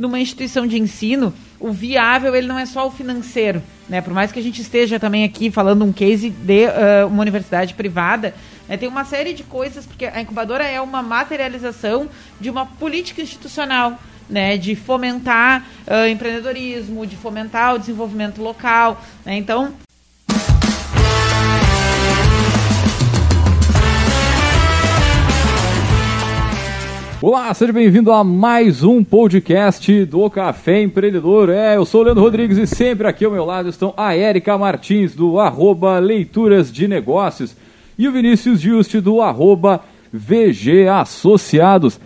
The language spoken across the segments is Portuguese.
numa instituição de ensino, o viável ele não é só o financeiro, né? Por mais que a gente esteja também aqui falando um case de uh, uma universidade privada, né? tem uma série de coisas, porque a incubadora é uma materialização de uma política institucional. Né, de fomentar uh, empreendedorismo, de fomentar o desenvolvimento local. Né? Então, Olá, seja bem-vindo a mais um podcast do Café Empreendedor. É, eu sou o Leandro Rodrigues e sempre aqui ao meu lado estão a Érica Martins, do arroba Leituras de Negócios, e o Vinícius Juste, do arroba VG Associados.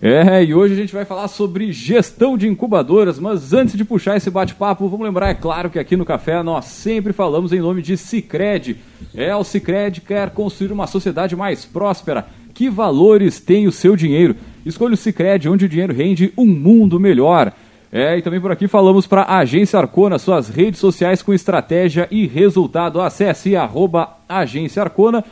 É, e hoje a gente vai falar sobre gestão de incubadoras, mas antes de puxar esse bate-papo, vamos lembrar, é claro, que aqui no Café nós sempre falamos em nome de Cicred. É, o Cicred quer construir uma sociedade mais próspera. Que valores tem o seu dinheiro? Escolha o Cicred, onde o dinheiro rende um mundo melhor. É, e também por aqui falamos para a Agência Arcona, suas redes sociais com estratégia e resultado. Acesse arroba Agência Arcona.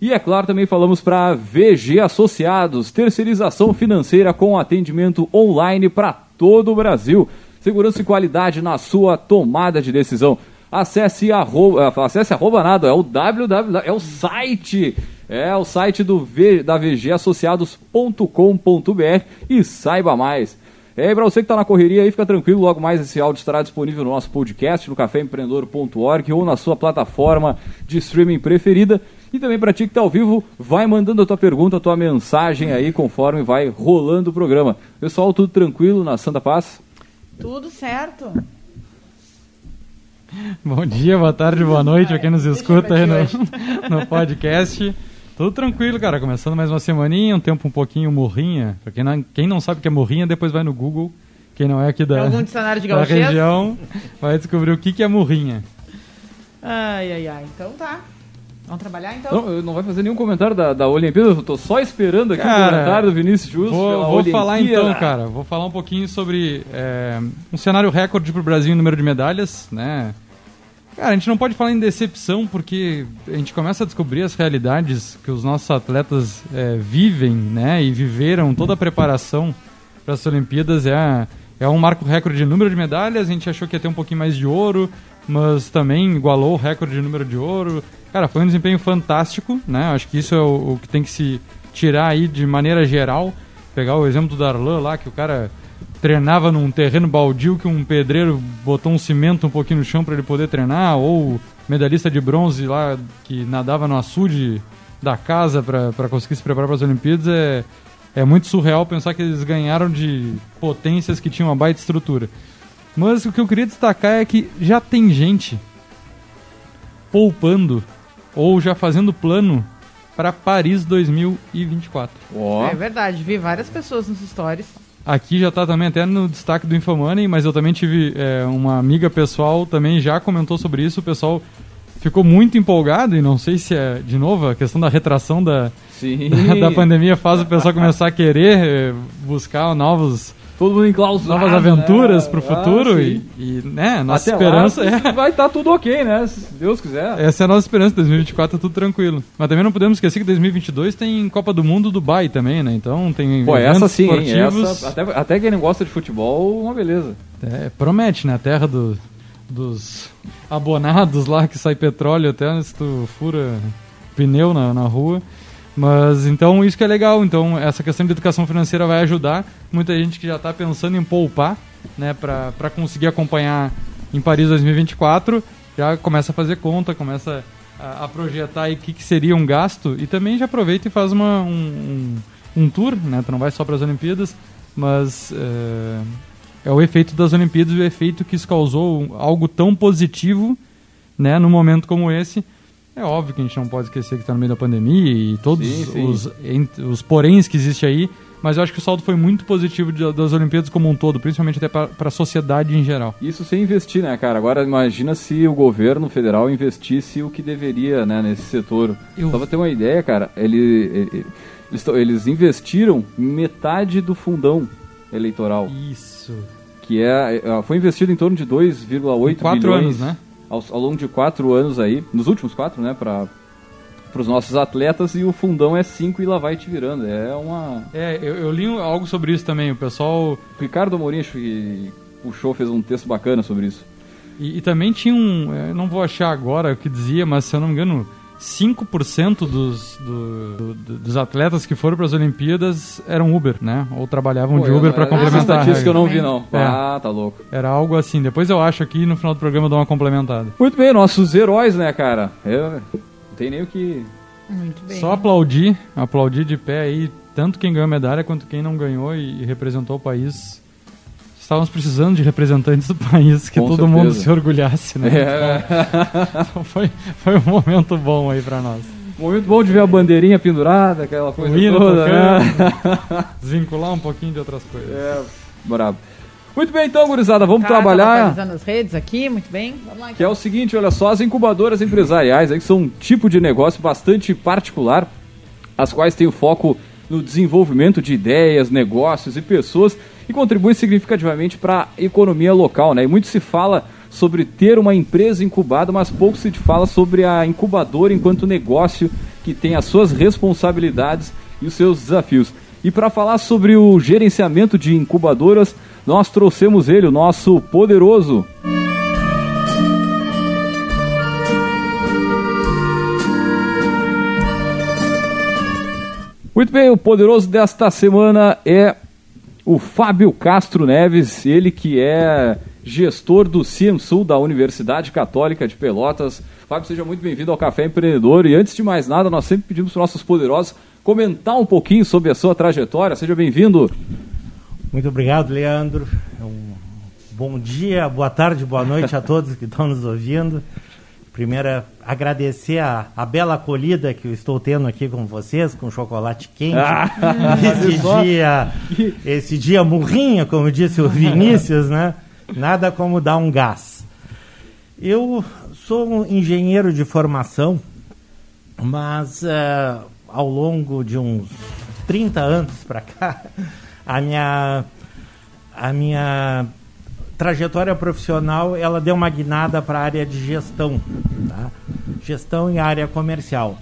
E é claro, também falamos para VG Associados, terceirização financeira com atendimento online para todo o Brasil. Segurança e qualidade na sua tomada de decisão. Acesse arroba, acesse arroba nada, é o www, é o site é o site do v, da vgassociados.com.br e saiba mais. É, para você que está na correria aí, fica tranquilo, logo mais esse áudio estará disponível no nosso podcast, no caféempreendedor.org ou na sua plataforma de streaming preferida. E também para ti que está ao vivo, vai mandando a tua pergunta, a tua mensagem aí, conforme vai rolando o programa. Pessoal, tudo tranquilo na Santa Paz? Tudo certo. Bom dia, boa tarde, boa noite para quem nos escuta aí no, no podcast. Tudo tranquilo, cara. Começando mais uma semaninha, um tempo um pouquinho morrinha. Pra quem não, quem não sabe o que é morrinha, depois vai no Google. Quem não é aqui da, dicionário de da região vai descobrir o que, que é morrinha. Ai, ai, ai. Então tá. Vamos trabalhar então? Não, não vai fazer nenhum comentário da, da Olimpíada, eu tô só esperando aqui cara, o comentário do Vinícius Justo. Vou, vou falar então, cara. Vou falar um pouquinho sobre é, um cenário recorde pro Brasil em número de medalhas, né? Cara, a gente não pode falar em decepção porque a gente começa a descobrir as realidades que os nossos atletas é, vivem, né? E viveram toda a preparação para as Olimpíadas. É, é um marco recorde de número de medalhas. A gente achou que ia ter um pouquinho mais de ouro, mas também igualou o recorde de número de ouro. Cara, foi um desempenho fantástico, né? Acho que isso é o, o que tem que se tirar aí de maneira geral. Pegar o exemplo do Darlan lá, que o cara treinava num terreno baldio que um pedreiro botou um cimento um pouquinho no chão para ele poder treinar, ou medalhista de bronze lá que nadava no açude da casa para conseguir se preparar para as Olimpíadas, é, é muito surreal pensar que eles ganharam de potências que tinham uma baita estrutura. Mas o que eu queria destacar é que já tem gente poupando ou já fazendo plano para Paris 2024. Oh. É verdade, vi várias pessoas nos stories Aqui já está também até no destaque do Infomoney, mas eu também tive é, uma amiga pessoal também já comentou sobre isso. O pessoal ficou muito empolgado e não sei se é, de novo, a questão da retração da, da, da, pandemia faz o pessoal começar a querer é, buscar novos todo mundo enclausurado. Novas aventuras né? para o futuro ah, e, e, né, nossa Até esperança lá, é... vai estar tá tudo ok, né? Se Deus quiser. Essa é a nossa esperança, 2024 tá tudo tranquilo. Mas também não podemos esquecer que 2022 tem Copa do Mundo Dubai também, né? Então tem Pô, essa sim, esportivos. Essa, até, até quem não gosta de futebol, uma beleza. É, promete, né? A terra do, dos abonados lá que sai petróleo até se tu fura pneu na, na rua. Mas então isso que é legal. Então essa questão de educação financeira vai ajudar muita gente que já está pensando em poupar, né, para conseguir acompanhar em Paris 2024, já começa a fazer conta, começa a, a projetar o que, que, seria um gasto e também já aproveita e faz uma, um, um, um tour, né? Tu não vai só para as Olimpíadas, mas é, é o efeito das Olimpíadas e o efeito que isso causou algo tão positivo, né, num momento como esse é óbvio que a gente não pode esquecer que está no meio da pandemia e todos sim, sim. Os, os poréns que existem aí, mas eu acho que o saldo foi muito positivo das Olimpíadas como um todo, principalmente até para a sociedade em geral. Isso sem investir, né, cara? Agora imagina se o governo federal investisse o que deveria, né, nesse setor. Eu... Só para ter uma ideia, cara, ele, ele, eles, eles investiram metade do fundão eleitoral. Isso. Que é, é foi investido em torno de 2,8 bilhões. Quatro anos, né? Ao, ao longo de quatro anos aí, nos últimos quatro, né, para para os nossos atletas e o fundão é 5 e lá vai te virando. É uma. É, eu, eu, li algo sobre isso também. O pessoal. O Ricardo Amorim que puxou, fez um texto bacana sobre isso. E, e também tinha um. não vou achar agora o que dizia, mas se eu não me engano. 5% dos, do, do, dos atletas que foram para as Olimpíadas eram Uber, né? Ou trabalhavam Pô, de Uber para complementar. Essa estatística eu não vi, não. É. Ah, tá louco. Era algo assim. Depois eu acho aqui no final do programa eu dou uma complementada. Muito bem, nossos heróis, né, cara? Eu tem nem o que. Muito bem. Só aplaudir, aplaudir de pé aí, tanto quem ganhou medalha quanto quem não ganhou e, representou o país. Estávamos precisando de representantes do país, que Com todo certeza. mundo se orgulhasse, né? É. Então, então, foi, foi um momento bom aí para nós. Momento bom de ver a bandeirinha pendurada, aquela coisa toda. Né? Desvincular um pouquinho de outras coisas. É, brabo. Muito bem, então, gurizada, vamos tá, trabalhar. Tá as redes aqui, muito bem. Vamos lá, então. Que é o seguinte, olha só, as incubadoras empresariais aí são um tipo de negócio bastante particular, as quais têm o foco no desenvolvimento de ideias, negócios e pessoas e contribuem significativamente para a economia local, né? E muito se fala sobre ter uma empresa incubada, mas pouco se fala sobre a incubadora enquanto negócio que tem as suas responsabilidades e os seus desafios. E para falar sobre o gerenciamento de incubadoras, nós trouxemos ele, o nosso poderoso. Muito bem, o poderoso desta semana é o Fábio Castro Neves, ele que é gestor do CIEMSUL da Universidade Católica de Pelotas. Fábio, seja muito bem-vindo ao Café Empreendedor. E antes de mais nada, nós sempre pedimos para os nossos poderosos comentar um pouquinho sobre a sua trajetória. Seja bem-vindo. Muito obrigado, Leandro. É um bom dia, boa tarde, boa noite a todos que estão nos ouvindo. Primeiro, agradecer a, a, bela acolhida que eu estou tendo aqui com vocês, com chocolate quente. Ah, esse, dia, esse dia murrinha, como disse o Vinícius, né? Nada como dar um gás. Eu sou um engenheiro de formação, mas uh, ao longo de uns 30 anos para cá, a minha, a minha trajetória profissional ela deu uma guinada para a área de gestão, tá? gestão em área comercial.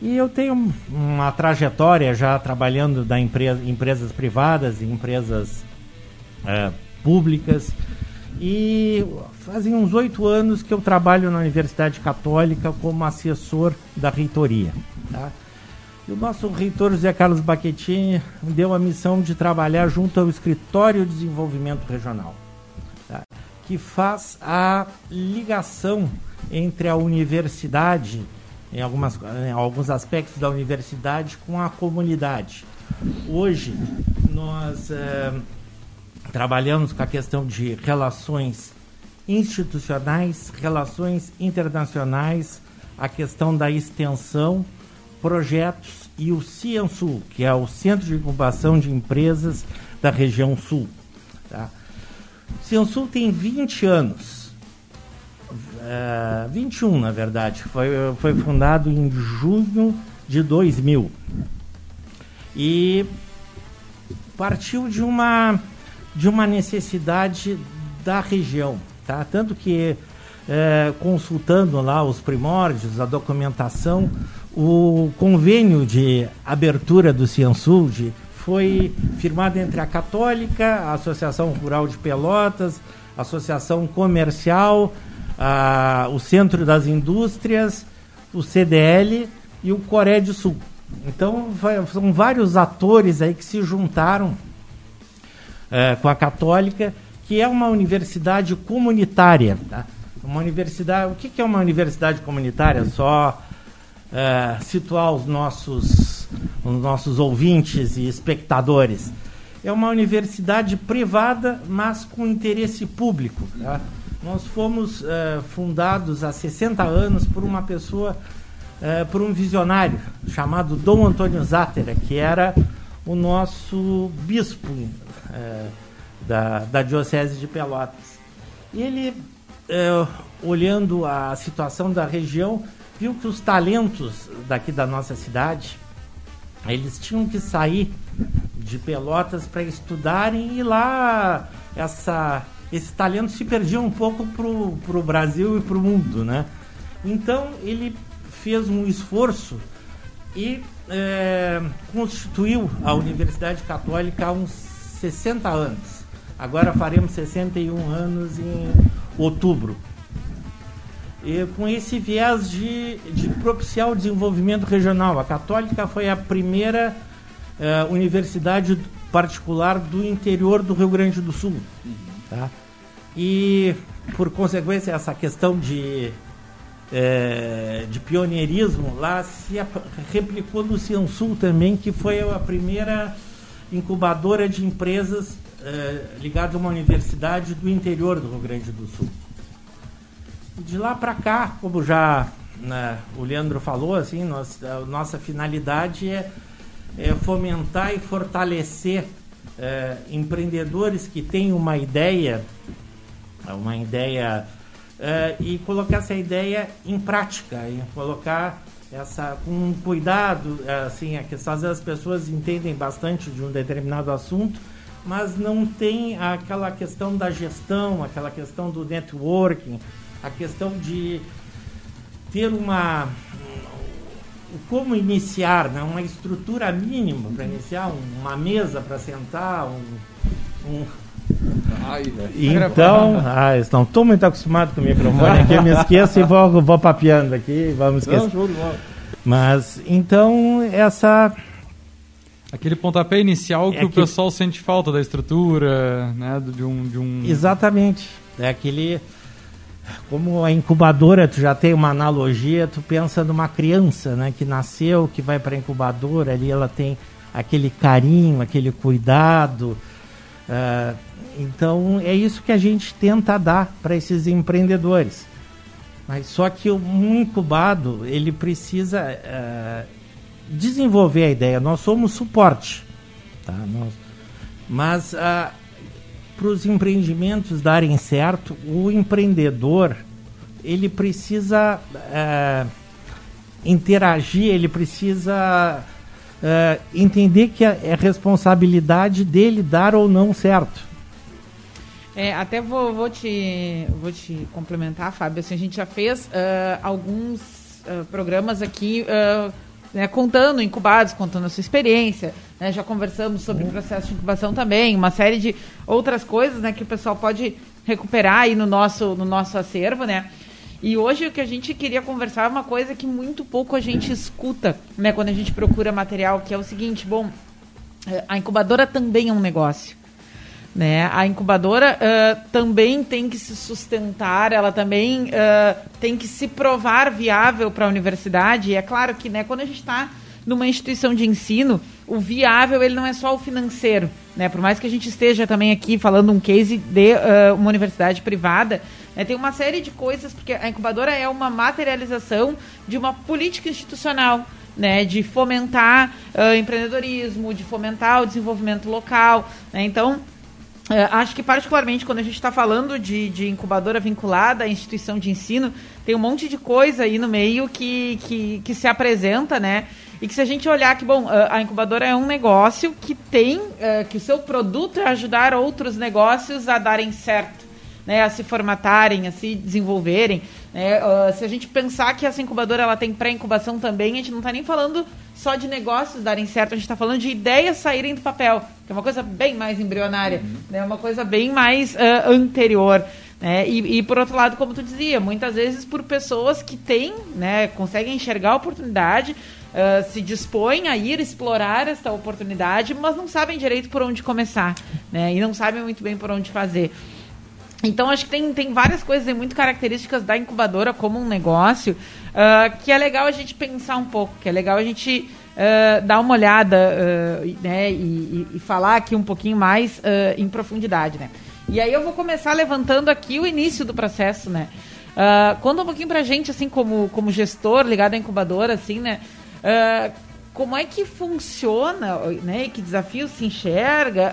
E eu tenho uma trajetória já trabalhando da empresa, empresas privadas e empresas é, públicas. E fazem uns oito anos que eu trabalho na Universidade Católica como assessor da reitoria. Tá? E o nosso reitor José Carlos Baquetin deu a missão de trabalhar junto ao Escritório de Desenvolvimento Regional? Que faz a ligação entre a universidade, em, algumas, em alguns aspectos da universidade, com a comunidade. Hoje, nós é, trabalhamos com a questão de relações institucionais, relações internacionais, a questão da extensão projetos e o Ciensul, que é o Centro de Incubação de Empresas da região sul. Tá? Ciensul tem 20 anos, uh, 21 na verdade, foi, foi fundado em junho de 2000 e partiu de uma, de uma necessidade da região, tá? tanto que é, consultando lá os primórdios, a documentação, o convênio de abertura do Ciansulde foi firmado entre a Católica, a Associação Rural de Pelotas, a Associação Comercial, a, o Centro das Indústrias, o CDL e o Coré do Sul. Então, são vários atores aí que se juntaram é, com a Católica, que é uma universidade comunitária. Tá? Uma universidade, o que, que é uma universidade comunitária? Só é, situar os nossos, os nossos ouvintes e espectadores. É uma universidade privada, mas com interesse público. Tá? Nós fomos é, fundados há 60 anos por uma pessoa, é, por um visionário chamado Dom Antônio Zátera, que era o nosso bispo é, da, da Diocese de Pelotas. E ele, olhando a situação da região, viu que os talentos daqui da nossa cidade, eles tinham que sair de Pelotas para estudarem e lá essa, esse talento se perdia um pouco para o Brasil e para o mundo, né? Então ele fez um esforço e é, constituiu a Universidade Católica há uns 60 anos. Agora faremos 61 anos em outubro. E com esse viés de, de propiciar o desenvolvimento regional. A Católica foi a primeira é, universidade particular do interior do Rio Grande do Sul. Tá? E, por consequência, essa questão de é, de pioneirismo, lá se replicou no Ciansul também, que foi a primeira incubadora de empresas é, ligada a uma universidade do interior do Rio Grande do Sul. De lá para cá, como já né, o Leandro falou, assim, nós, a nossa finalidade é, é fomentar e fortalecer é, empreendedores que têm uma ideia, uma ideia uh, e colocar essa ideia em prática, e colocar essa com cuidado, eh, assim, é que às vezes as pessoas entendem bastante de um determinado assunto, mas não tem aquela questão da gestão, aquela questão do networking, a questão de ter uma como iniciar, né? uma estrutura mínima para iniciar, uma mesa para sentar, um, um Ai, então, ah, não estou muito acostumado com o microfone aqui, eu me esqueço e vou, vou papeando aqui, vamos esquecer. Não, bola. Mas, então, essa... Aquele pontapé inicial que é o pessoal sente falta da estrutura, né, de um... De um... Exatamente, é aquele... Como a incubadora, tu já tem uma analogia, tu pensa numa criança, né, que nasceu, que vai para a incubadora, ali ela tem aquele carinho, aquele cuidado, uh, então é isso que a gente tenta dar para esses empreendedores. Mas só que o incubado ele precisa uh, desenvolver a ideia. Nós somos suporte, tá? Nós, mas uh, para os empreendimentos darem certo, o empreendedor ele precisa uh, interagir, ele precisa entender que é, é responsabilidade dele dar ou não certo. É, até vou, vou, te, vou te complementar, Fábio. Assim, a gente já fez uh, alguns uh, programas aqui uh, né, contando incubados, contando a sua experiência. Né, já conversamos sobre o processo de incubação também, uma série de outras coisas né, que o pessoal pode recuperar aí no nosso, no nosso acervo, né? E hoje o que a gente queria conversar é uma coisa que muito pouco a gente escuta, né, quando a gente procura material, que é o seguinte, bom, eh, a incubadora também é um negócio. Né? A incubadora uh, também tem que se sustentar, ela também uh, tem que se provar viável para a universidade. E é claro que né, quando a gente está numa instituição de ensino, o viável ele não é só o financeiro. Né? Por mais que a gente esteja também aqui falando um case de uh, uma universidade privada, né, tem uma série de coisas, porque a incubadora é uma materialização de uma política institucional. Né, de fomentar uh, empreendedorismo, de fomentar o desenvolvimento local. Né? Então, acho que, particularmente, quando a gente está falando de, de, incubadora vinculada à instituição de ensino, tem um monte de coisa aí no meio que, que, que, se apresenta, né? E que se a gente olhar que, bom, a incubadora é um negócio que tem, uh, que o seu produto é ajudar outros negócios a darem certo, né? A se formatarem, a se desenvolverem. Né? Uh, se a gente pensar que essa incubadora ela tem pré-incubação também, a gente não está nem falando só de negócios darem certo, a gente está falando de ideias saírem do papel, que é uma coisa bem mais embrionária, uhum. né? uma coisa bem mais uh, anterior. Né? E, e, por outro lado, como tu dizia, muitas vezes por pessoas que têm, né, conseguem enxergar a oportunidade, uh, se dispõem a ir explorar esta oportunidade, mas não sabem direito por onde começar, né? E não sabem muito bem por onde fazer. Então, acho que tem, tem várias coisas muito características da incubadora como um negócio uh, que é legal a gente pensar um pouco, que é legal a gente uh, dar uma olhada uh, né, e, e, falar aqui um pouquinho mais em profundidade. Né? E aí eu vou começar levantando aqui o início do processo. Né? conta um pouquinho pra gente, assim, como, como gestor ligado à incubadora, assim, né? Como é que funciona, né? Que desafio se enxerga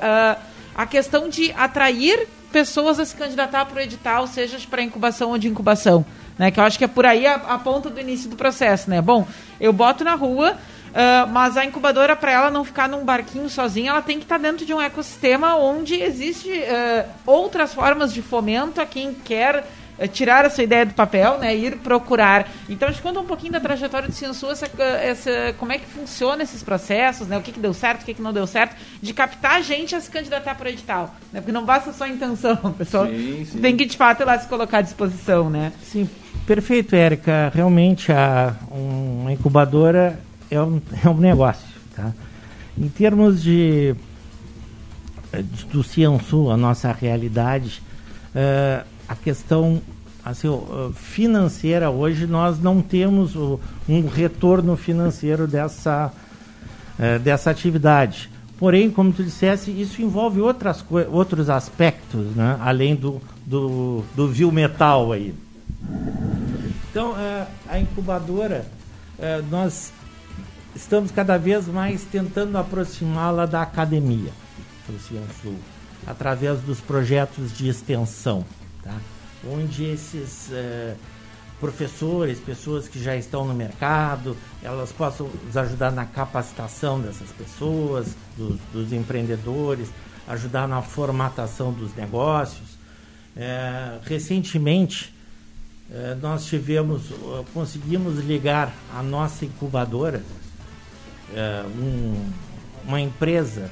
a questão de atrair pessoas a se candidatar para o edital, seja para incubação ou de incubação. Né? Que eu acho que é por aí a, a ponta do início do processo. Né? Bom, eu boto na rua, uh, mas a incubadora, para ela não ficar num barquinho sozinha, ela tem que estar tá dentro de um ecossistema onde existe uh, outras formas de fomento a quem quer tirar a sua ideia do papel, né? Ir procurar. Então, a gente conta um pouquinho da trajetória do Ciensu, essa, essa, como é que funciona esses processos, né? O que, que deu certo, o que, que não deu certo, de captar a gente a se candidatar para o edital. Né? Porque não basta só a intenção, pessoal. Sim, sim. Tem que, de fato, ir lá se colocar à disposição, né? Sim, perfeito, Érica. Realmente, a, uma incubadora é um, é um negócio, tá? Em termos de, de do Ciensu, a nossa realidade, uh, a questão assim, financeira hoje nós não temos um retorno financeiro dessa, é, dessa atividade. Porém, como tu dissesse, isso envolve outras outros aspectos, né? além do, do, do vil metal aí. Então, é, a incubadora, é, nós estamos cada vez mais tentando aproximá-la da academia, do Ciansul, através dos projetos de extensão tá? onde esses uh, professores, pessoas que já estão no mercado, elas possam nos ajudar na capacitação dessas pessoas, dos, dos empreendedores, ajudar na formatação dos negócios. Uh, recentemente, uh, nós tivemos, conseguimos ligar a nossa incubadora, um, uma empresa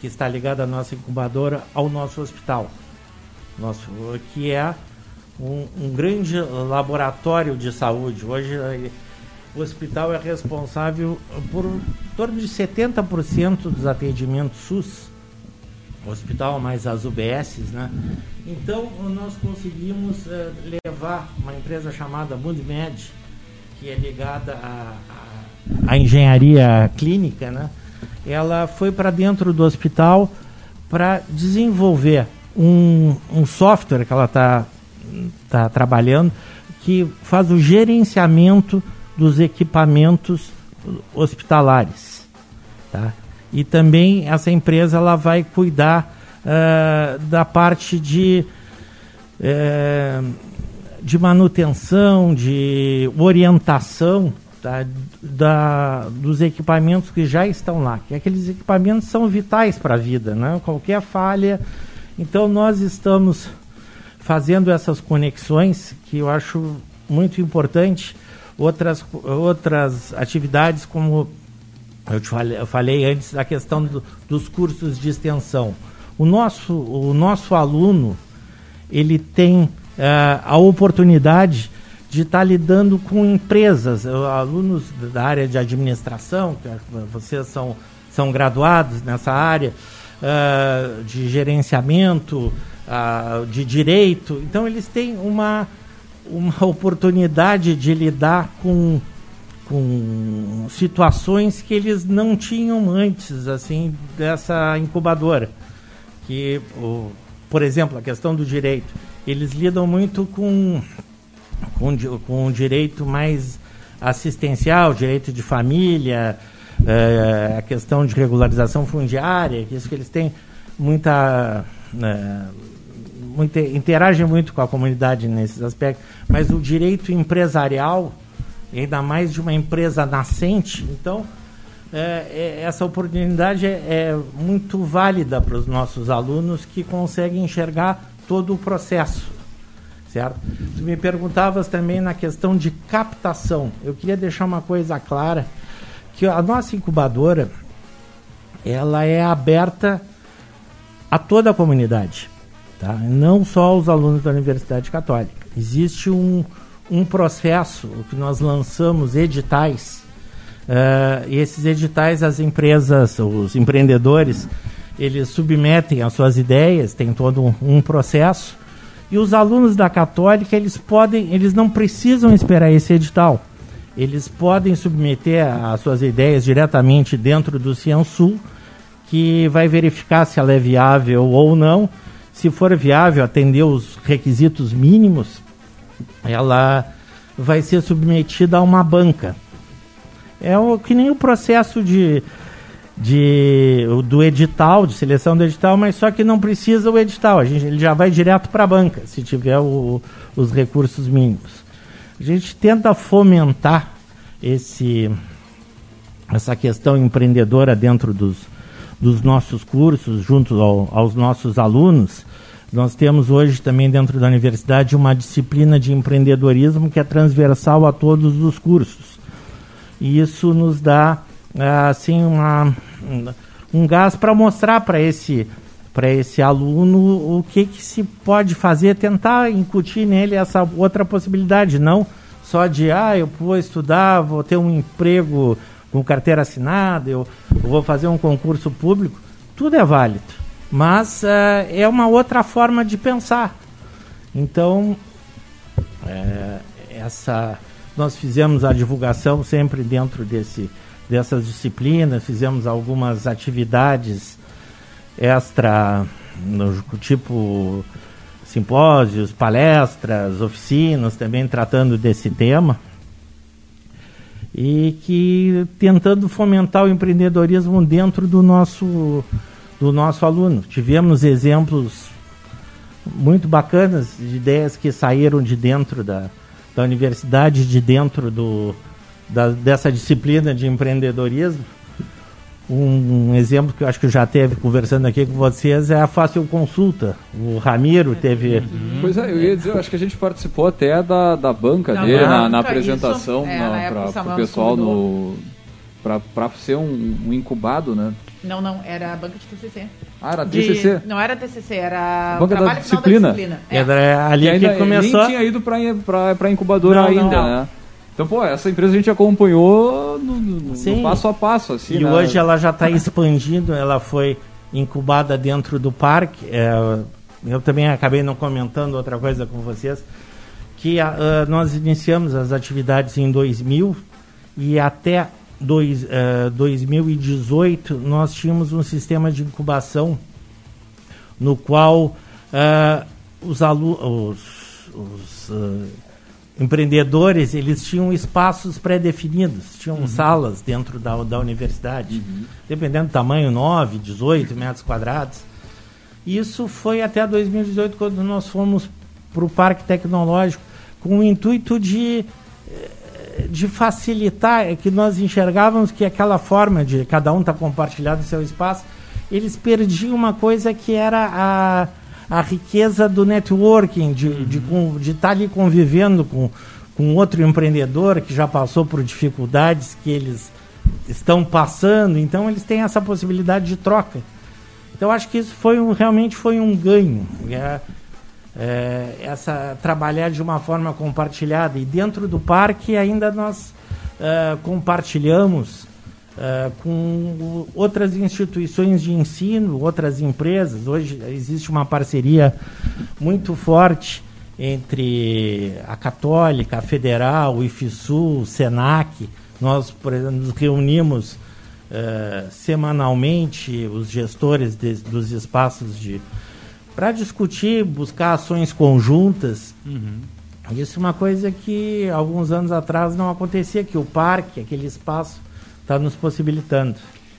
que está ligada à nossa incubadora ao nosso hospital nosso, que é um, um grande laboratório de saúde. Hoje o hospital é responsável por em torno de 70% dos atendimentos SUS, hospital mais as UBSs, né? Então nós conseguimos uh, levar uma empresa chamada Mundmed, que é ligada à engenharia clínica, né? Ela foi para dentro do hospital para desenvolver um, um software que ela está tá trabalhando que faz o gerenciamento dos equipamentos hospitalares. Tá? E também essa empresa ela vai cuidar uh, da parte de, uh, de manutenção, de orientação tá? da, dos equipamentos que já estão lá. Que aqueles equipamentos são vitais para a vida. Né? Qualquer falha então nós estamos fazendo essas conexões que eu acho muito importante. Outras, outras atividades, como eu, te falei, eu falei antes, da questão do, dos cursos de extensão. O nosso, o nosso aluno ele tem uh, a oportunidade de estar tá lidando com empresas, alunos da área de administração, que vocês são, são graduados nessa área, uh, de gerenciamento, uh, de direito. Então, eles têm uma, uma oportunidade de lidar com, com situações que eles não tinham antes, assim, dessa incubadora. Que, o, por exemplo, a questão do direito. Eles lidam muito com, com, com o direito mais assistencial, direito de família, é, a questão de regularização fundiária, que isso que eles têm muita, é, muita interagem muito com a comunidade nesses aspectos, mas o direito empresarial, ainda mais de uma empresa nascente, então é, é essa oportunidade é, é muito válida para os nossos alunos que conseguem enxergar todo o processo certo? Tu me perguntavas também na questão de captação. Eu queria deixar uma coisa clara que a nossa incubadora ela é aberta a toda a comunidade, tá? não só aos alunos da Universidade Católica. Existe um, um processo que nós lançamos editais, uh, e esses editais as empresas, os empreendedores, eles submetem as suas ideias, tem todo um, um processo, e os alunos da Católica eles podem, eles não precisam esperar esse edital eles podem submeter as suas ideias diretamente dentro do Ciansul, que vai verificar se ela é viável ou não. Se for viável, atender os requisitos mínimos, ela vai ser submetida a uma banca. É o, que nem o processo de, de, do edital, de seleção do edital, mas só que não precisa o edital, a gente, ele já vai direto para a banca, se tiver o, os recursos mínimos. A gente tenta fomentar esse, essa questão empreendedora dentro dos, dos nossos cursos, junto ao, aos nossos alunos, Nós temos hoje também dentro da universidade uma disciplina de empreendedorismo que é transversal a todos os cursos. E isso nos dá assim uma, um gás para mostrar para esse para esse aluno o que, que se pode fazer, tentar incutir nele essa outra possibilidade, não só de, ah, eu vou estudar, vou ter um emprego com carteira assinada, eu, vou fazer um concurso público, tudo é válido, mas uh, é uma outra forma de pensar. Então, é, essa, nós fizemos a divulgação sempre dentro desse, dessas disciplinas, fizemos algumas atividades extra, no, tipo simpósios, palestras, oficinas também tratando desse tema e que tentando fomentar o empreendedorismo dentro do nosso do nosso aluno. Tivemos exemplos muito bacanas de ideias que saíram de dentro da, da universidade, de dentro do, da, dessa disciplina de empreendedorismo um, exemplo que eu acho que já teve conversando aqui com vocês é a Fácil Consulta. O Ramiro teve. Uhum. Pois é, eu ia dizer, eu acho que a gente participou até da, da banca da dele banca, na, na, apresentação é, para o pessoal no. Para ser um, um, incubado, né? Não, não, era a banca de TCC. Ah, era TCC? De, não era TCC, era banca da disciplina. da disciplina. É. Era ali que, que começou. Nem tinha ido para incubadora não, ainda, não. né? Então, pô, essa empresa a gente acompanhou no, no, passo a passo, assim. E né? hoje ela já está expandindo, ela foi incubada dentro do parque. É, eu também acabei não comentando outra coisa com vocês, que uh, nós iniciamos as atividades em 2000 e até dois, uh, 2018 nós tínhamos um sistema de incubação no qual uh, os alunos, os, os empreendedores eles tinham espaços pré-definidos, tinham uhum. salas dentro da, da universidade, uhum. dependendo do tamanho, 9, 18 metros quadrados. Isso foi até 2018, quando nós fomos para o Parque Tecnológico, com o intuito de, eh, de facilitar, é que nós enxergávamos que aquela forma de cada um estar tá compartilhado seu espaço, eles perdiam uma coisa que era a a riqueza do networking, de estar de, de, tá ali convivendo com, com outro empreendedor que já passou por dificuldades que eles estão passando, então eles têm essa possibilidade de troca. Então acho que isso foi um, realmente foi um ganho. É, é, essa trabalhar de uma forma compartilhada e dentro do parque ainda nós é, compartilhamos uh, com outras instituições de ensino, outras empresas. Hoje existe uma parceria muito forte entre a Católica, a Federal, o IFSU, o SENAC. Nós, por exemplo, nos reunimos uh, semanalmente, os gestores de, dos espaços de para discutir, buscar ações conjuntas. Uhum. Isso é uma coisa que alguns anos atrás não acontecia, que o parque, aquele espaço, está nos possibilitando.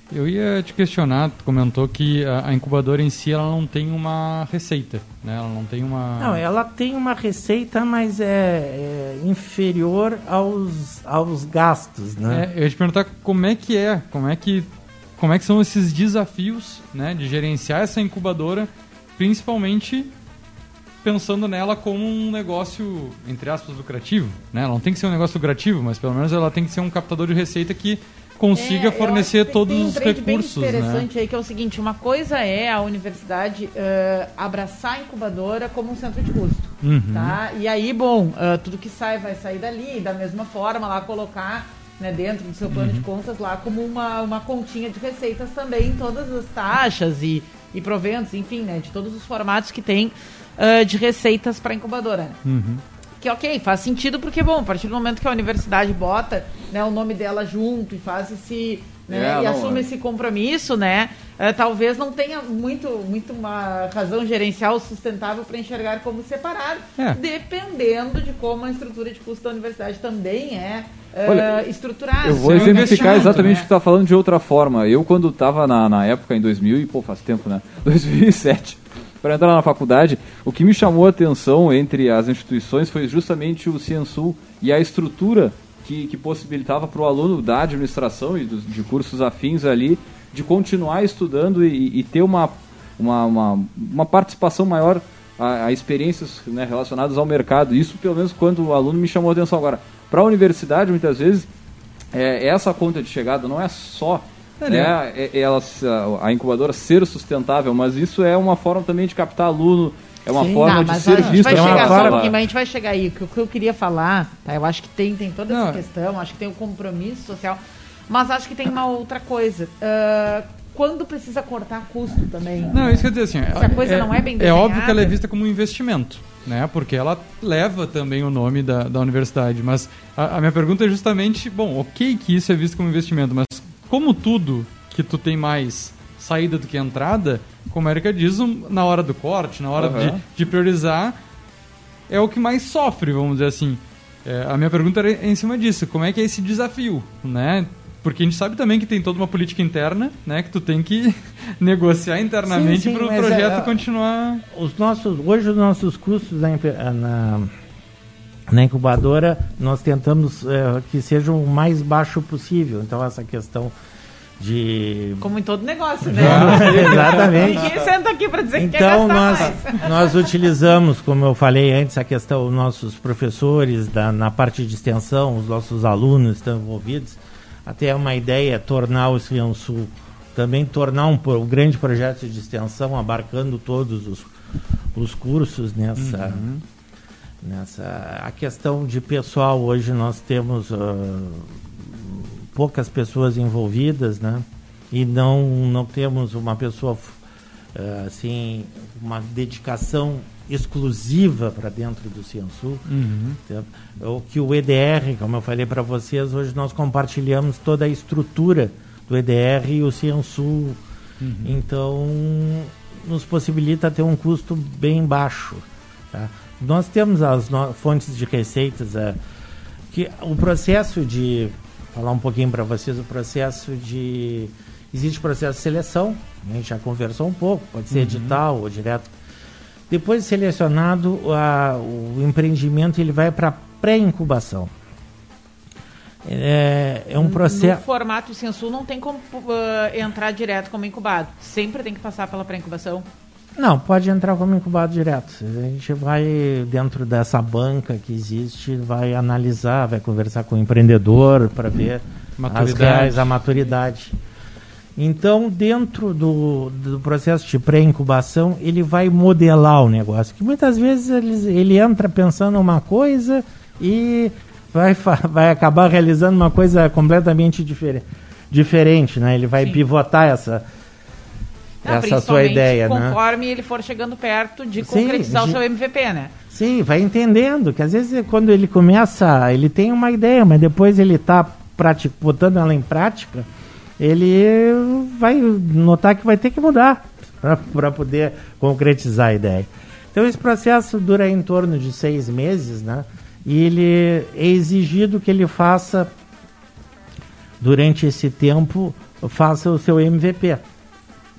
Eu ia te questionar, tu comentou que a, a, incubadora em si ela não tem uma receita, né? Ela não tem uma. Não, ela tem uma receita, mas é, é inferior aos, aos gastos, né? É, eu ia te perguntar como é que é, como é que, como é que são esses desafios, né, de gerenciar essa incubadora, principalmente pensando nela como um negócio entre aspas lucrativo, né? Ela não tem que ser um negócio lucrativo, mas pelo menos ela tem que ser um captador de receita que consiga é, fornecer todos tem um os recursos. Bem né? interessante né? aí que é o seguinte: uma coisa é a universidade uh, abraçar a incubadora como um centro de custo, uhum. tá? E aí, bom, uh, tudo que sai vai sair dali, da mesma forma lá colocar né, dentro do seu plano uhum. de contas lá como uma, uma continha de receitas também, todas as taxas e, e proventos, enfim, né, de todos os formatos que tem uh, de receitas para a incubadora. Uhum que ok, faz sentido porque, bom, a partir do momento que a universidade bota né, o nome dela junto e faz esse. Né, é, e não, assume é. esse compromisso, né? É, talvez não tenha muito, muito uma razão gerencial sustentável para enxergar como separado, é. dependendo de como a estrutura de custo da universidade também é Olha, uh, estruturada. Eu vou exemplificar exatamente né? o que está falando de outra forma. Eu, quando estava na, na época, em 2000, e pô, faz tempo, né? 2007 para entrar na faculdade, o que me chamou a atenção entre as instituições foi justamente o Ciensul e a estrutura que, que possibilitava para o aluno da administração e dos, de cursos afins ali de continuar estudando e, e ter uma, uma, uma, uma, participação maior a, a experiências né, relacionadas ao mercado. Isso, pelo menos, quando o aluno me chamou a atenção. Agora, para a universidade, muitas vezes, é, essa conta de chegada não é só é, né, é, é ela, a incubadora ser sustentável, mas isso é uma forma também de captar aluno, é uma Sim, forma não, de ser visto. Vai é chegar só um pouquinho, mas a gente vai chegar aí. O que eu queria falar, tá? eu acho que tem, tem toda não. essa questão, acho que tem o um compromisso social, mas acho que tem uma outra coisa. Uh, quando precisa cortar custo também. Não, isso quer dizer assim. Se a coisa é, não é bem desenhada, É óbvio que ela é vista como um investimento, né? Porque ela leva também o nome da, da universidade. Mas a, a minha pergunta é justamente, bom, ok que isso é visto como investimento, mas como tudo que tu tem mais saída do que entrada, como a Erika diz, na hora do corte, na hora uhum. de, de, priorizar, é o que mais sofre, vamos dizer assim. É, a minha pergunta é em cima disso, como é que é esse desafio, né? Porque a gente sabe também que tem toda uma política interna, né? Que tu tem que negociar internamente para o projeto é, continuar. Os nossos, hoje os nossos custos na, na, na incubadora nós tentamos é, que sejam o mais baixo possível. Então essa questão de como em todo negócio, né? Exatamente. Ninguém senta aqui para dizer então, que quer gastar nós, mais. nós utilizamos, como eu falei antes, a questão os nossos professores da, na parte de extensão, os nossos alunos estão envolvidos até uma ideia é tornar o Rio Sul também tornar um, um, grande projeto de extensão abarcando todos os, os cursos nessa uhum. Nessa a questão de pessoal hoje nós temos uh, poucas pessoas envolvidas né e não não temos uma pessoa uh, assim uma dedicação exclusiva para dentro do Ciansul. Uhum. O que o EDR, como eu falei para vocês, hoje nós compartilhamos toda a estrutura do EDR e o Ciansul. Uhum. Então, nos possibilita ter um custo bem baixo. Tá? Nós temos as fontes de receitas, é, que o processo de falar um pouquinho para vocês o processo de existe processo de seleção, a gente já conversou um pouco, pode ser uhum. edital ou direto depois de selecionado, a, o empreendimento ele vai para pré-incubação. É, é, um processo. No formato Sensu não tem como uh, entrar direto como incubado. Sempre tem que passar pela pré-incubação. Não, pode entrar como incubado direto. A gente vai dentro dessa banca que existe, vai analisar, vai conversar com o empreendedor para ver as reais, a maturidade. Então, dentro do, do processo de pré-incubação, ele vai modelar o negócio. Que muitas vezes ele, ele entra pensando uma coisa e vai, vai acabar realizando uma coisa completamente diferente, diferente né? Ele vai Sim. pivotar essa, Não, essa sua ideia, conforme né? Conforme ele for chegando perto de concretizar o seu MVP, né? Sim, vai entendendo que às vezes quando ele começa, ele tem uma ideia, mas depois ele está botando ela em prática ele vai notar que vai ter que mudar para poder concretizar a ideia. Então esse processo dura em torno de seis meses, né? E ele é exigido que ele faça durante esse tempo faça o seu MVP.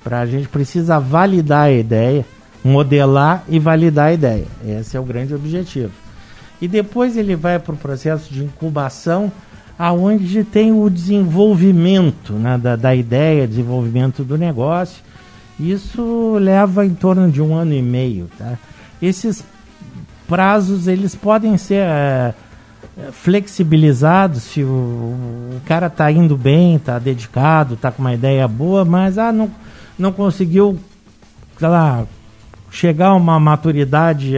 Para a gente precisa validar a ideia, modelar e validar a ideia. Esse é o grande objetivo. E depois ele vai para o processo de incubação aonde tem o desenvolvimento né, da, da ideia, desenvolvimento do negócio. Isso leva em torno de um ano e meio. Tá? Esses prazos eles podem ser é, flexibilizados se o, o cara está indo bem, está dedicado, está com uma ideia boa, mas ah, não, não conseguiu sei lá, chegar a uma maturidade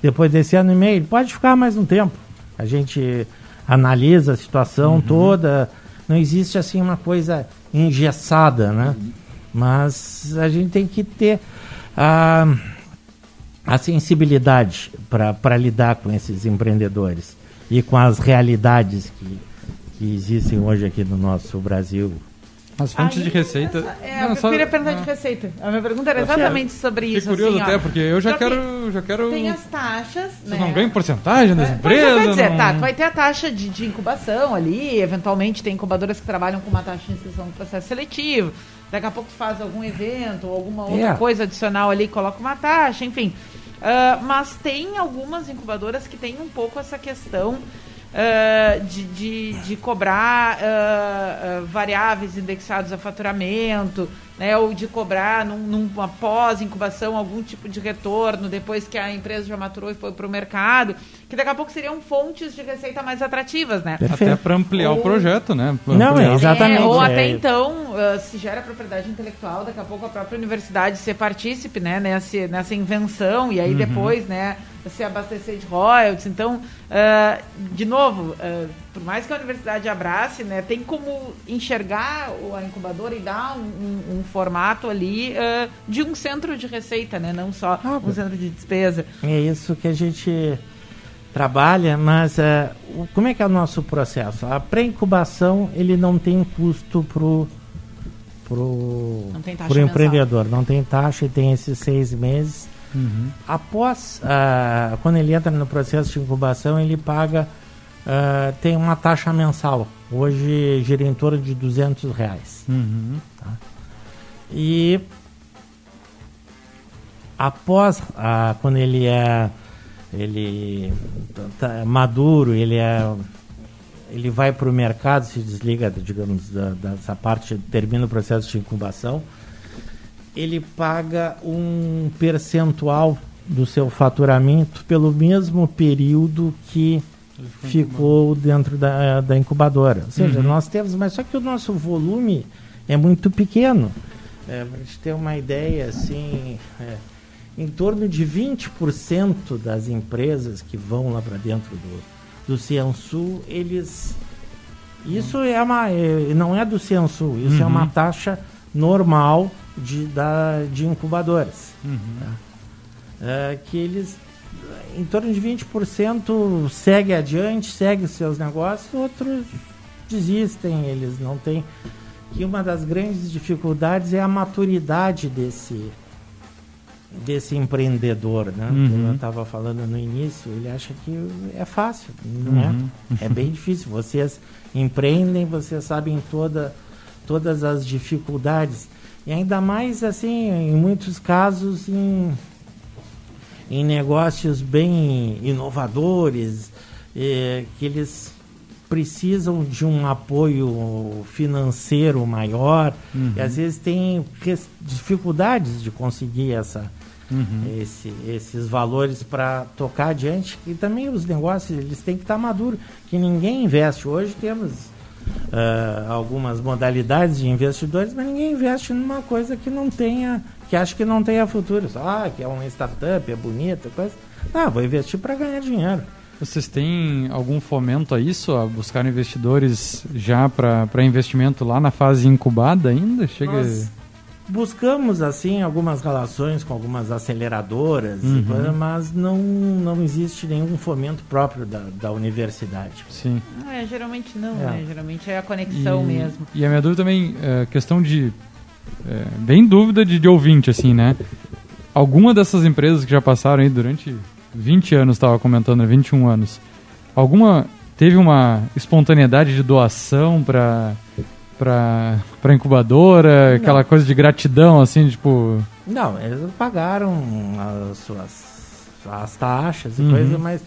depois desse ano e meio, pode ficar mais um tempo. A gente analisa a situação uhum. toda. Não existe assim uma coisa engessada, né? Uhum. Mas a gente tem que ter a, a sensibilidade para lidar com esses empreendedores e com as realidades que, que existem hoje aqui no nosso Brasil as fontes Aí, de receita. Essa, é, não, eu só, queria perguntar de receita. A minha pergunta era exatamente sobre isso. Fiquei curioso assim, até, ó, porque eu já quero, já quero. Tem as taxas. Você né? não ganha porcentagem das é, empresas? Quer dizer, não... tá, tu vai ter a taxa de, de incubação ali, eventualmente tem incubadoras que trabalham com uma taxa de inscrição no processo seletivo. Daqui a pouco tu faz algum evento ou alguma outra é. coisa adicional ali, coloca uma taxa, enfim. Uh, mas tem algumas incubadoras que têm um pouco essa questão uh, de, de, de, cobrar uh, uh, variáveis indexados a faturamento, né, ou de cobrar num, numa pós-incubação algum tipo de retorno depois que a empresa já maturou e foi para o mercado, que daqui a pouco seriam fontes de receita mais atrativas, né? Até para ampliar ou... o projeto, né? Não, é, exatamente. É, ou até então, uh, se gera propriedade intelectual, daqui a pouco a própria universidade ser partícipe, né, nessa, nessa invenção, e aí uhum. depois, né, se abastecer de royalties. Então, uh, de novo, uh, por mais que a universidade abrace, né, tem como enxergar a incubadora e dar um, um, um formato ali uh, de um centro de receita, né, não só ah, um centro de despesa. É isso que a gente trabalha, mas como é que é o nosso processo? A pré-incubação ele não tem custo pro pro, pro empreendedor, não tem taxa e tem esses seis meses Uhum. Após, uh, quando ele entra no processo de incubação, ele paga, uh, tem uma taxa mensal. Hoje gira em torno de 200 reais. Uhum. Tá? E após, uh, quando ele é ele tá maduro, ele é ele vai para o mercado, se desliga, digamos, da, dessa parte, termina o processo de incubação, ele paga um percentual do seu faturamento pelo mesmo período que ficou dentro da, da incubadora. Ou seja, uhum. nós temos, mas só que o nosso volume é muito pequeno. É, para a gente ter uma ideia, assim, é, em torno de 20% das empresas que vão lá para dentro do, do Ciansul, eles. Isso é uma. É, não é do Ciansul, isso uhum. é uma uhum. taxa normal de, da, de incubadoras. Uhum. Tá? É, que eles, em torno de 20% segue adiante, segue seus negócios, outros desistem, eles não têm. Que uma das grandes dificuldades é a maturidade desse, desse empreendedor, né? Uhum. Eu estava falando no início, ele acha que é fácil, não é? uhum. é? É bem difícil. Vocês empreendem, vocês sabem toda, todas as dificuldades. E ainda mais assim, em muitos casos, em, em negócios bem inovadores, eh, que eles precisam de um apoio financeiro maior uhum. e às vezes tem dificuldades de conseguir essa, uhum. esse, esses valores para tocar adiante. E também os negócios eles têm que estar tá maduros, que ninguém investe. Hoje temos uh, algumas modalidades de investidores, mas ninguém investe numa coisa que não tenha, que acha que não tenha futuro. Ah, que é uma startup, é bonita, coisa. Ah, vou investir para ganhar dinheiro. Vocês têm algum fomento a isso, a buscar investidores já para investimento lá na fase incubada ainda? Chega... Nós buscamos assim algumas relações com algumas aceleradoras, uhum. mas não, não existe nenhum fomento próprio da, da universidade. Sim. É, geralmente não, é. né? Geralmente é a conexão e, mesmo. E a minha dúvida também, é, questão de. É, bem dúvida de, de ouvinte, assim, né? Alguma dessas empresas que já passaram aí durante 20 anos, estava comentando, 21 anos, alguma teve uma espontaneidade de doação para pra, pra incubadora, não. aquela coisa de gratidão, assim, tipo... Não, eles pagaram as suas as taxas e uhum. coisa, mas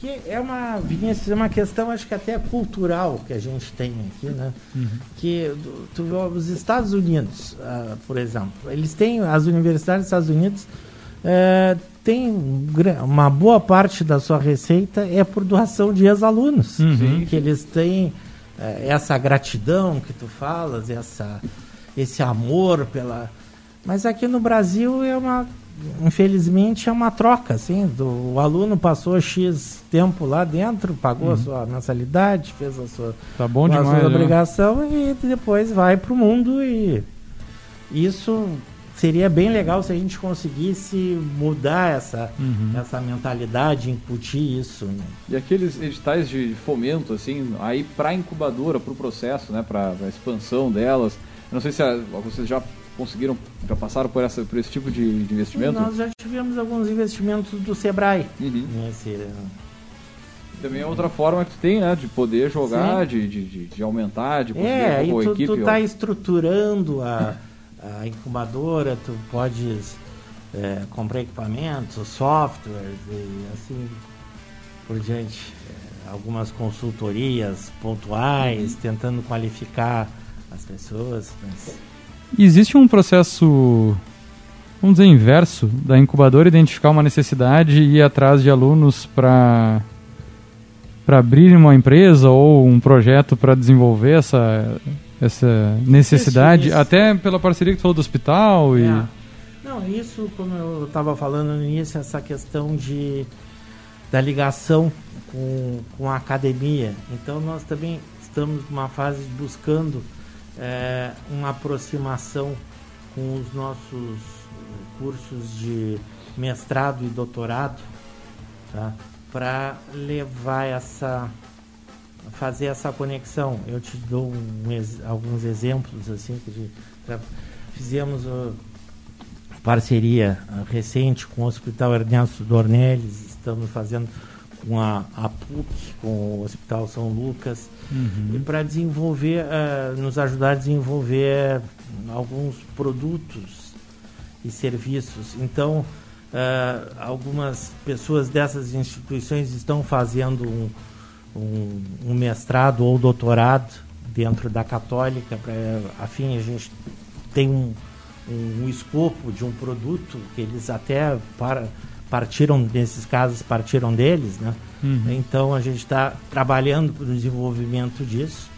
que é uma, Vinícius, é uma questão, acho que até cultural que a gente tem aqui, né? Uhum. Que tu, os Estados Unidos, uh, por exemplo, eles têm, as universidades dos Estados Unidos uh, têm uma boa parte da sua receita é por doação de ex-alunos, uhum. que eles têm é, essa gratidão que tu falas, essa, esse amor pela. Mas aqui no Brasil é uma. Infelizmente é uma troca, assim, do, o aluno passou X tempo lá dentro, pagou uhum. a sua mensalidade, fez a sua, tá bom demais, a sua né? obrigação e depois vai para o mundo e isso seria bem legal se a gente conseguisse mudar essa, uhum. essa mentalidade, incutir isso. Né? E aqueles editais de fomento, assim, aí para a incubadora, para o processo, né, para a expansão delas, eu não sei se a, vocês já conseguiram, já passaram por, essa, por esse tipo de, de investimento? Nós já tivemos alguns investimentos do Sebrae. Uhum. Nesse, também é outra forma que tu tem, né? De poder jogar, de, de, de, de, aumentar, de conseguir é, uma boa tu, equipe. tu tá estruturando a a incubadora, tu podes é, comprar equipamentos, softwares e assim por diante. É, algumas consultorias pontuais, uhum. tentando qualificar as pessoas. Mas existe um processo, vamos dizer, inverso da incubadora identificar uma necessidade e ir atrás de alunos para para abrir uma empresa ou um projeto para desenvolver essa, essa necessidade, isso, isso. até pela parceria que tu falou do hospital e... É. Não, isso, como eu estava falando no início, essa questão de, da ligação com, com a academia. Então, nós também estamos numa fase buscando é, uma aproximação com os nossos cursos de mestrado e doutorado, tá? para levar essa fazer essa conexão. Eu te dou um, alguns exemplos assim que de, fizemos uh, parceria uh, recente com o Hospital Ernesto Dornelles, estamos fazendo com a, a PUC, com o Hospital São Lucas, uhum. para desenvolver, uh, nos ajudar a desenvolver alguns produtos e serviços. Então, uh, algumas pessoas dessas instituições estão fazendo um, um, um mestrado ou doutorado dentro da Católica, pra, a fim a gente tem um, um, um escopo de um produto que eles até para partiram, nesses casos, partiram deles, né? Uhum. Então a gente está trabalhando para o desenvolvimento disso.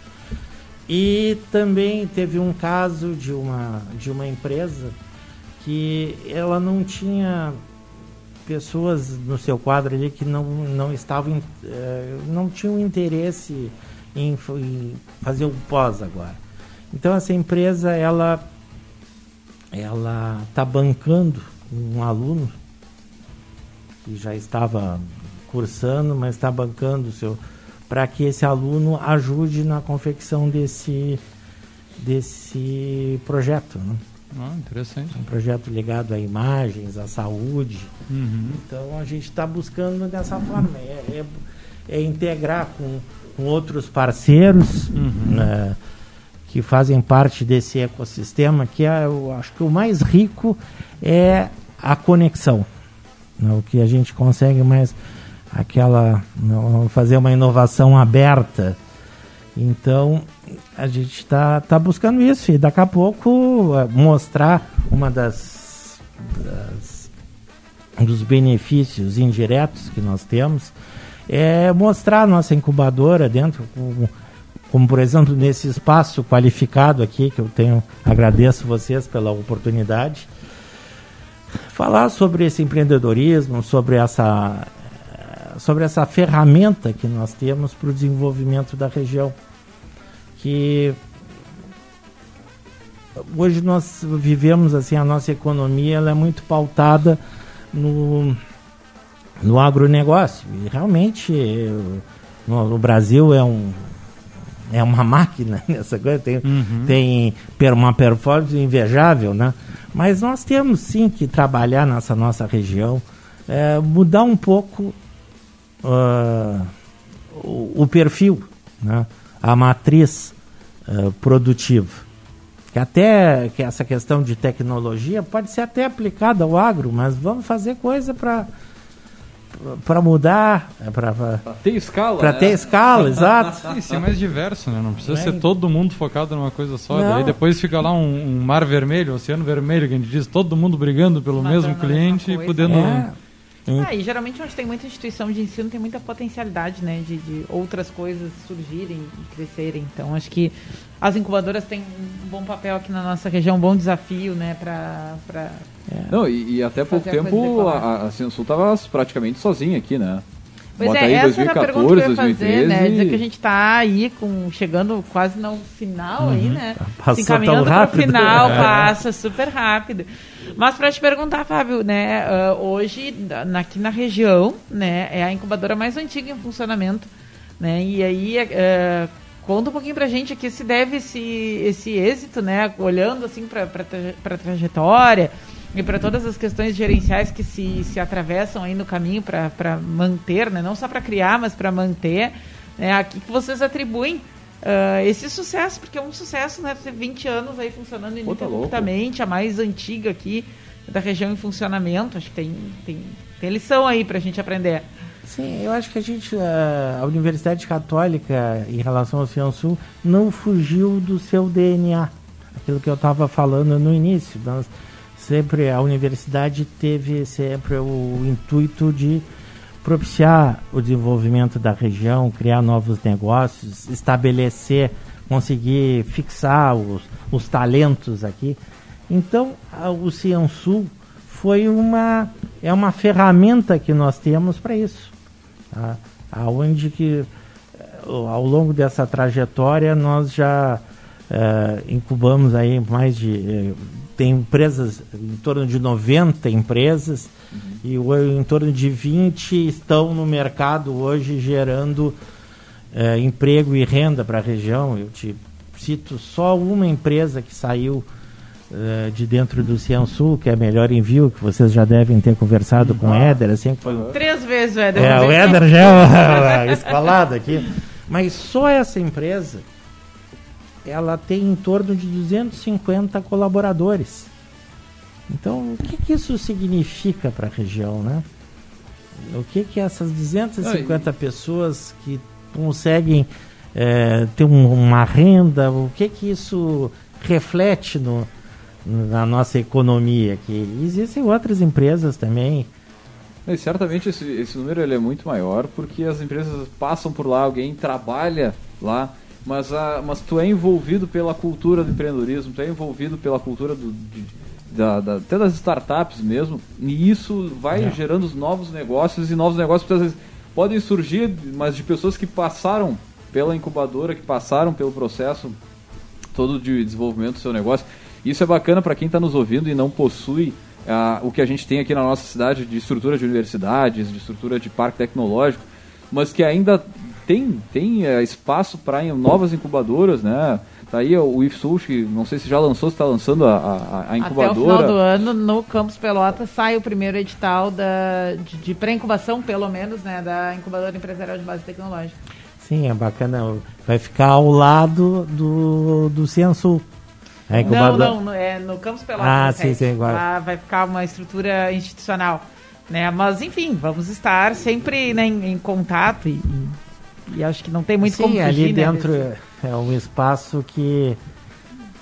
E também teve um caso de uma, de uma empresa que ela não tinha pessoas no seu quadro ali que não, não estavam, eh, não tinham interesse em, em fazer o pós agora. Então essa empresa, ela ela está bancando um aluno que já estava cursando, mas está bancando o seu para que esse aluno ajude na confecção desse desse projeto. Né? Ah, interessante. Um projeto ligado a imagens, à saúde. Uhum. Então a gente está buscando dessa forma, é, é, é integrar com, com, outros parceiros uhum. né, que fazem parte desse ecossistema, que é, eu acho que o mais rico é a conexão. Né? O que a gente consegue mais aquela fazer uma inovação aberta. Então a gente está tá buscando isso e daqui a pouco é, mostrar uma das, das dos benefícios indiretos que nós temos é mostrar a nossa incubadora dentro como, como por exemplo nesse espaço qualificado aqui que eu tenho agradeço vocês pela oportunidade falar sobre esse empreendedorismo, sobre essa, sobre essa ferramenta que nós temos para o desenvolvimento da região. Que hoje nós vivemos assim, a nossa economia ela é muito pautada no, no agronegócio. E realmente no, Brasil é um, é uma máquina nessa coisa, tem, uhum. tem uma performance invejável, né? Mas nós temos sim que trabalhar nessa nossa região, é, mudar um pouco uh, o, o, perfil, né? a matriz uh, produtiva. Que até que essa questão de tecnologia pode ser até aplicada ao agro, mas vamos fazer coisa para para mudar, é para ter escala, para né? ter escala, exato. Isso é mais diverso, né? Não precisa é. ser todo mundo focado numa coisa só. Não. Daí depois fica lá um, um, mar vermelho, um oceano vermelho, que a gente diz, todo mundo brigando pelo Matando mesmo cliente e podendo. É. Ah, e geralmente onde tem muita instituição de ensino tem muita potencialidade, né, de, de outras coisas surgirem e crescerem. Então acho que as incubadoras têm um bom papel aqui na nossa região, um bom desafio, né, para é. Não, e, e, até pouco tempo a, a Censul estava praticamente sozinha aqui, né? Pois Bota é, essa 2014, era a pergunta que eu ia fazer, 2013. né? Dizer que a gente está aí com, chegando quase no final uhum. aí, né? Passou Se encaminhando para o final, é. passa super rápido. Mas para te perguntar, Fábio, né? Uh, hoje, na, aqui na região, né? É a incubadora mais antiga em funcionamento, né? E aí, uh, conta um pouquinho para a gente aqui se deve esse, esse êxito, né? Olhando assim para a trajetória e para todas as questões gerenciais que se, se atravessam aí no caminho para manter, né? não só para criar, mas para manter, né? aqui que vocês atribuem uh, esse sucesso, porque é um sucesso, né? Ter 20 anos aí funcionando ininterruptamente, tá a mais antiga aqui da região em funcionamento, acho que tem, tem, tem lição aí para a gente aprender. Sim, eu acho que a gente, a Universidade Católica, em relação ao Sul, não fugiu do seu DNA. aquilo que eu estava falando no início. Nós, sempre a universidade teve sempre o intuito de propiciar o desenvolvimento da região, criar novos negócios, estabelecer, conseguir fixar os, os talentos aqui. Então, a, o Ciansul foi uma é uma ferramenta que nós temos para isso, tá? aonde que eh, ao longo dessa trajetória nós já uh, incubamos aí mais de uh, tem empresas em torno de 90 empresas uhum. e em torno de 20 estão no mercado hoje gerando uh, emprego e renda para a região. Eu te cito só uma empresa que saiu uh, de dentro do Ciansul, que é a Melhor Envio, que vocês já devem ter conversado com o Éder. Assim, foi... Três vezes o Éder. É, o Éder já é escalado aqui. Mas só essa empresa, ela tem em torno de 250 colaboradores. Então, o que, que isso significa para a região, né? O que que essas 250 Ai. pessoas que conseguem é, ter um, uma renda, o que que isso reflete no, na nossa economia? Que existem outras empresas também. E certamente esse, esse número ele é muito maior porque as empresas passam por lá, alguém trabalha lá, mas, a, mas tu é envolvido pela cultura do empreendedorismo, tu é envolvido pela cultura do, de, da, da, até das startups mesmo, e isso vai é. gerando os novos negócios e novos negócios às vezes podem surgir, mas de pessoas que passaram pela incubadora, que passaram pelo processo todo de desenvolvimento do seu negócio. Isso é bacana para quem está nos ouvindo e não possui uh, o que a gente tem aqui na nossa cidade de estrutura de universidades, de estrutura de parque tecnológico, mas que ainda tem, tem uh, espaço para novas incubadoras, né? Tá aí o IFSUS, que não sei se já lançou, se está lançando a, a, a, incubadora. Até o final do ano, no Campus Pelotas, sai o primeiro edital da, de, de pré-incubação, pelo menos, né, da incubadora empresarial de base tecnológica. Sim, é bacana. Vai ficar ao lado do, do Ciansul. É não, não, é no Campus Pelotas. Ah, sim, sim, agora. Lá vai ficar uma estrutura institucional. Né? Mas, enfim, vamos estar sempre né, em, em, contato e, e, acho que não tem muito sim, como fugir, ali né, dentro desse... é um espaço que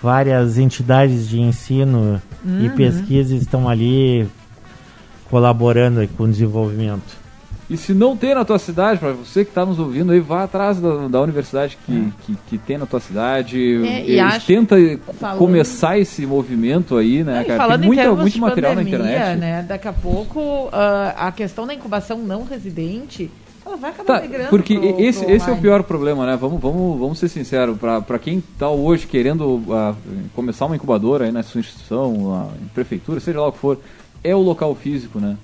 várias entidades de ensino uhum. e pesquisa estão ali colaborando com o desenvolvimento. E se não tem na tua cidade, para você que está nos ouvindo aí, vá atrás da, da universidade que, é. que, que, tem na tua cidade. É, acho, tenta falando, começar esse movimento aí, né, cara? Tem muita, muito material pandemia, na internet. Né? Daqui a pouco, uh, a questão da incubação não residente ela vai acabar tá, migrando Porque pro, esse, pro esse é o pior problema, né? Vamos, vamos, vamos ser sinceros. Para quem está hoje querendo uh, começar uma incubadora aí na sua instituição, uh, em prefeitura, seja lá o que for, é o local físico, né?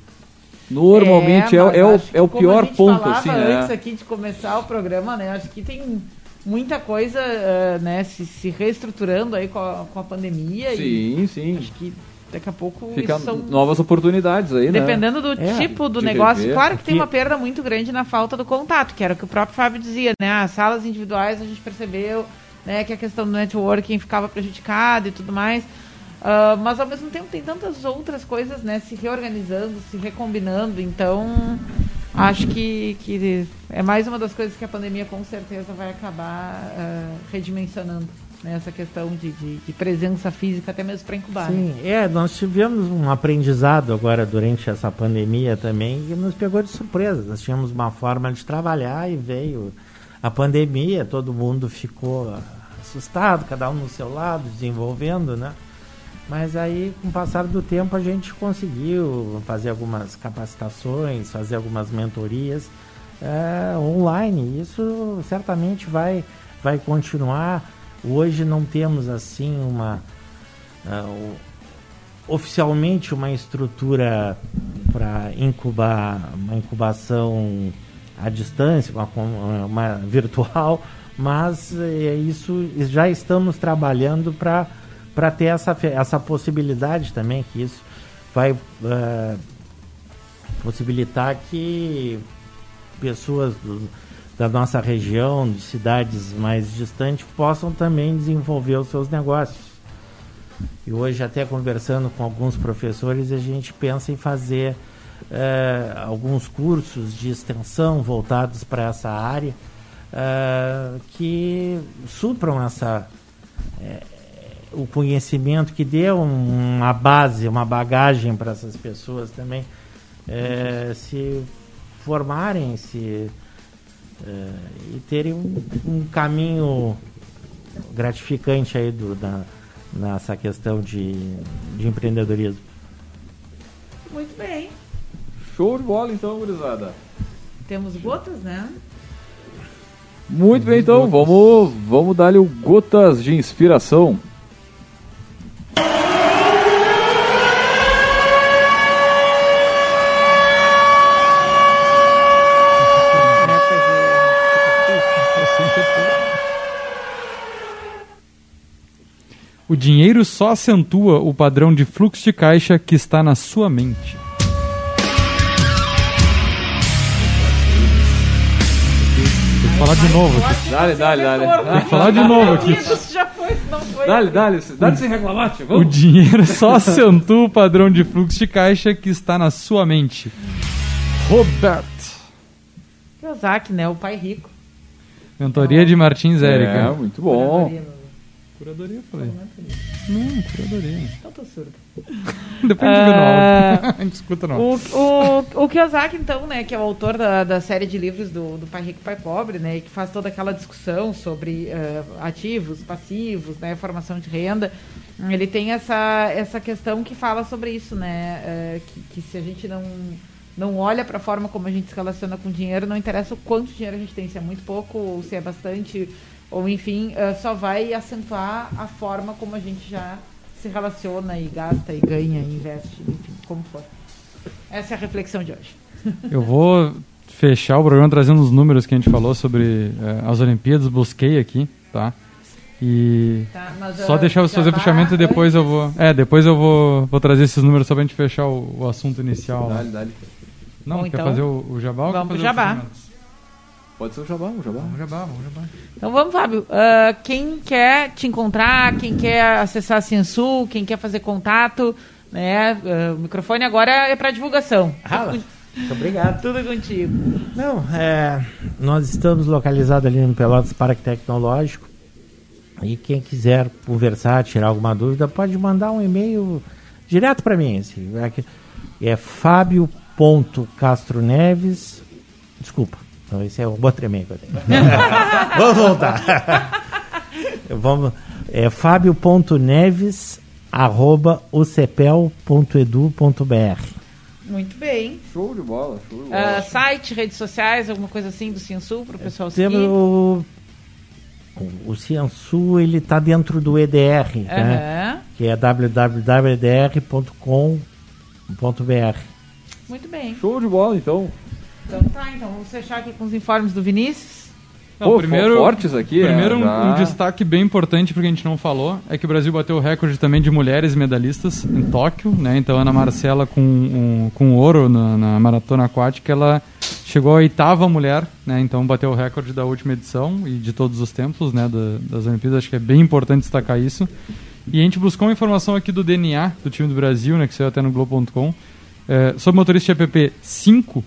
Normalmente é, é, é o, é o pior ponto, assim, né? antes aqui de começar o programa, né? Acho que tem muita coisa, uh, né, se, se reestruturando aí com a, com a pandemia. Sim, sim. Acho que daqui a pouco Fica são... novas oportunidades aí, né? Dependendo do é, tipo do negócio. Rever. Claro que tem uma perda muito grande na falta do contato, que era o que o próprio Fábio dizia, né? As salas individuais a gente percebeu, né, que a questão do networking ficava prejudicada e tudo mais. Uh, mas ao mesmo tempo tem tantas outras coisas, né, se reorganizando, se recombinando, então acho que, que é mais uma das coisas que a pandemia com certeza vai acabar uh, redimensionando né, essa questão de, de, de, presença física até mesmo para incubar. Sim, né? é, nós tivemos um aprendizado agora durante essa pandemia também que nos pegou de surpresa. Nós tínhamos uma forma de trabalhar e veio a pandemia, todo mundo ficou assustado, cada um no seu lado, desenvolvendo, né? Mas aí, com o passar do tempo, a gente conseguiu fazer algumas capacitações, fazer algumas mentorias é, online. Isso certamente vai, vai continuar. Hoje não temos assim uma uh, oficialmente uma estrutura para incubar uma incubação à distância, uma, uma virtual, mas é, isso já estamos trabalhando para para ter essa, essa possibilidade também, que isso vai uh, possibilitar que pessoas do, da nossa região, de cidades mais distantes, possam também desenvolver os seus negócios. E hoje, até conversando com alguns professores, a gente pensa em fazer uh, alguns cursos de extensão voltados para essa área uh, que supram essa o conhecimento, que dê um, uma base, uma bagagem para essas pessoas também se formarem, se e terem um, um, caminho gratificante aí do, da, nessa questão de, de empreendedorismo. Muito bem. Show de bola então, gurizada. Temos gotas, né? Muito bem, então, vamos, vamos dar-lhe gotas de inspiração. O dinheiro só acentua o padrão de fluxo de caixa que está na sua mente. falar de novo aqui. Dale, dale, dale. Tem que falar de novo aqui. Já foi, não foi. Dale, dale, dale sem reclamar, tio. O dinheiro só acentua o padrão de fluxo de caixa que está na sua mente. Robert. Kiyosaki, né? O pai rico. Mentoria de Martins É, Érica. muito bom. Curadoria, eu falei. Não, curadoria. Então tô surdo. Depois a gente vê no áudio. A gente escuta. O, o, o Kiyosaki, então, né, que é o autor da, da série de livros do, do Pai Rico e Pai Pobre, né, e que faz toda aquela discussão sobre eh, ativos, passivos, né, formação de renda, ele tem essa, essa questão que fala sobre isso, né, eh, que, que se a gente não, não olha para a forma como a gente se relaciona com dinheiro, não interessa o quanto dinheiro a gente tem, se é muito pouco ou se é bastante, ou enfim, eh, só vai acentuar a forma como a gente já se relaciona e gasta e ganha e investe, enfim, como for. Essa é a reflexão de hoje. Eu vou fechar o programa trazendo os números que a gente falou sobre eh, as Olimpíadas, busquei aqui, tá? E Tá, mas, só deixar já fazer o vá fechamento e depois eu vou. É, depois eu vou, vou trazer esses números só pra gente fechar o, o assunto inicial. Dale, dale. Não, Bom, quer então, fazer o, o jabá ou quer vamos pro fazer o jabá. fechamento? Pode ser o jabá, o jabá. Vamos jabá, vamos jabá. Então vamos, Fábio. Ah, quem quer te encontrar, quem quer acessar a Censul, quem quer fazer contato, né? ah, o microfone agora é para divulgação. Ah, muito obrigado. Tudo contigo. Não, é, nós estamos localizados ali no Pelotas Parque Tecnológico. E quem quiser conversar, tirar alguma dúvida, pode mandar um e-mail direto para mim. Assim, é que- é fábio.castroneves. Desculpa, então esse é que eu tenho. Vamos voltar. Vamos, é fábio.neves arroba ucepel.edu.br Muito bem. Show de bola, show de bola. Ah, site, redes sociais, alguma coisa assim do Censul para o pessoal Temos seguir? o, o, o Ciansu, ele está dentro do EDR, né? Aham. que é www.edr.com.br. Muito bem. Show de bola, então. Então tá, então vamos fechar aqui com os informes do Vinícius. Não, Pô, primeiro, fortes aqui. Primeiro, é, um, um, destaque bem importante, porque a gente não falou, é que o Brasil bateu o recorde também de mulheres medalhistas em Tóquio, né? Então, a Ana Marcela, com, um, com ouro na, na, maratona aquática, ela chegou à oitava mulher, né? Então, bateu o recorde da última edição e de todos os tempos, né? Da, das Olimpíadas. Acho que é bem importante destacar isso. E a gente buscou uma informação aqui do DNA do time do Brasil, né? Que saiu até no Globo.com. É, sobre motorista de app 5,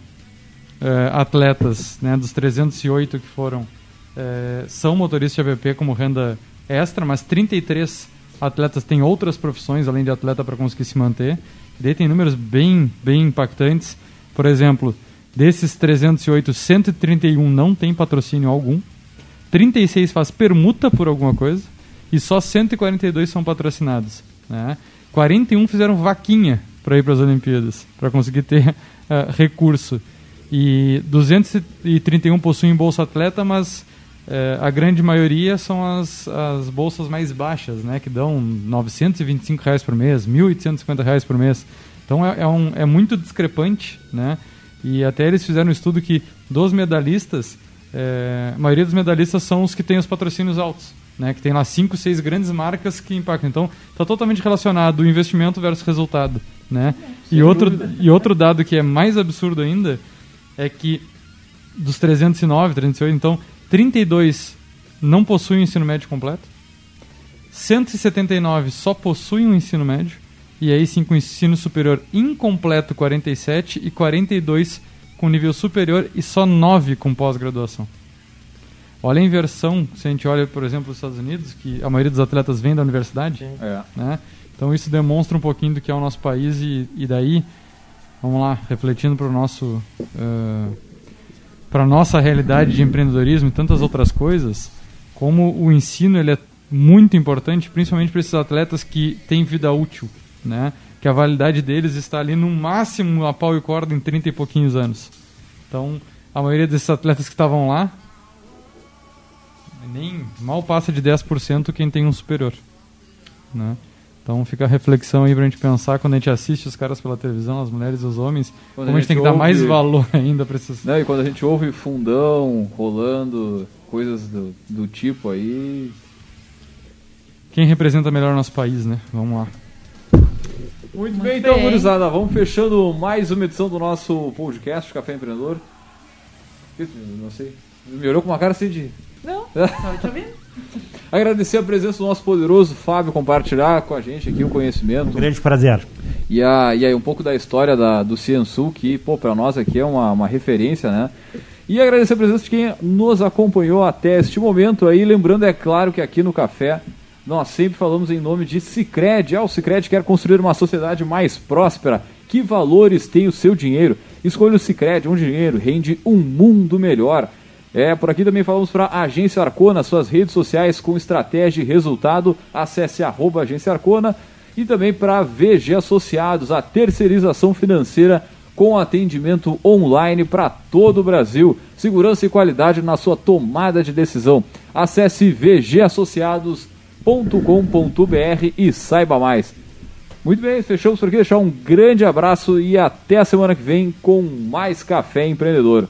eh, atletas, né, dos 308 que foram, eh, são motoristas de AVP como renda extra, mas 33 atletas têm outras profissões além de atleta para conseguir se manter. E daí tem números bem, bem impactantes. Por exemplo, desses 308, 131 não tem patrocínio algum, 36 faz permuta por alguma coisa e só 142 são patrocinados. Né? 41 fizeram vaquinha para ir para as Olimpíadas, para conseguir ter uh, recurso. E 231 possuem bolsa atleta, mas eh, a grande maioria são as, as bolsas mais baixas, né, que dão 925 reais por mês, 1.850 reais por mês. Então é, é, um, é muito discrepante, né? E até eles fizeram um estudo que dos medalhistas, eh, a maioria dos medalhistas são os que têm os patrocínios altos, né? Que tem lá cinco, seis grandes marcas que impactam. Então está totalmente relacionado o investimento versus resultado, né? E outro, e outro dado que é mais absurdo ainda é que dos 309, 308, então 32 não possuem o ensino médio completo, 179 só possuem o ensino médio, e aí sim com ensino superior incompleto 47 e 42 com nível superior e só 9 com pós-graduação. Olha a inversão, se a gente olha, por exemplo, os Estados Unidos, que a maioria dos atletas vem da universidade, É. né? Então isso demonstra um pouquinho do que é o nosso país e, e daí, vamos lá, refletindo para o nosso... para nossa realidade de empreendedorismo e tantas outras coisas, como o ensino ele é muito importante, principalmente para esses atletas que têm vida útil, né? Que a validade deles está ali no máximo a pau e corda em 30 e pouquinhos anos. Então, a maioria desses atletas que estavam lá nem mal passa de 10% quem tem um superior, né? Então fica a reflexão aí pra gente pensar quando a gente assiste os caras pela televisão, as mulheres e os homens, Quando como a a gente tem que gente dar mais ouve- valor ainda para esses Não, e quando a gente ouve fundão rolando, coisas do, do tipo aí. quem representa melhor o nosso país, né? Vamos lá. Muito, Muito bem, então, bem. gurizada, vamos fechando mais uma edição do nosso podcast Café Empreendedor. Não sei. Me olhou com uma cara assim de. Não, tava te ouvindo. Agradecer a presença do nosso poderoso Fábio, compartilhar com a gente aqui o conhecimento. Um grande prazer. E, a, e aí um pouco da história da, do Ciansul, que, pô, pra nós aqui é uma, uma referência, né? E agradecer a presença de quem nos acompanhou até este momento aí. Lembrando, é claro, que aqui no Café nós sempre falamos em nome de Cicred. Ah, o Cicred quer construir uma sociedade mais próspera. Que valores tem o seu dinheiro? Escolha o Cicred, um dinheiro rende um mundo melhor. É, por aqui também falamos para a Agência Arcona, suas redes sociais com estratégia e resultado. Acesse arroba Agência Arcona. E também para VG Associados, a terceirização financeira com atendimento online para todo o Brasil. Segurança e qualidade na sua tomada de decisão. Acesse vgassociados.com.br e saiba mais. Muito bem, fechamos por aqui. Deixar um grande abraço e até a semana que vem com mais Café Empreendedor.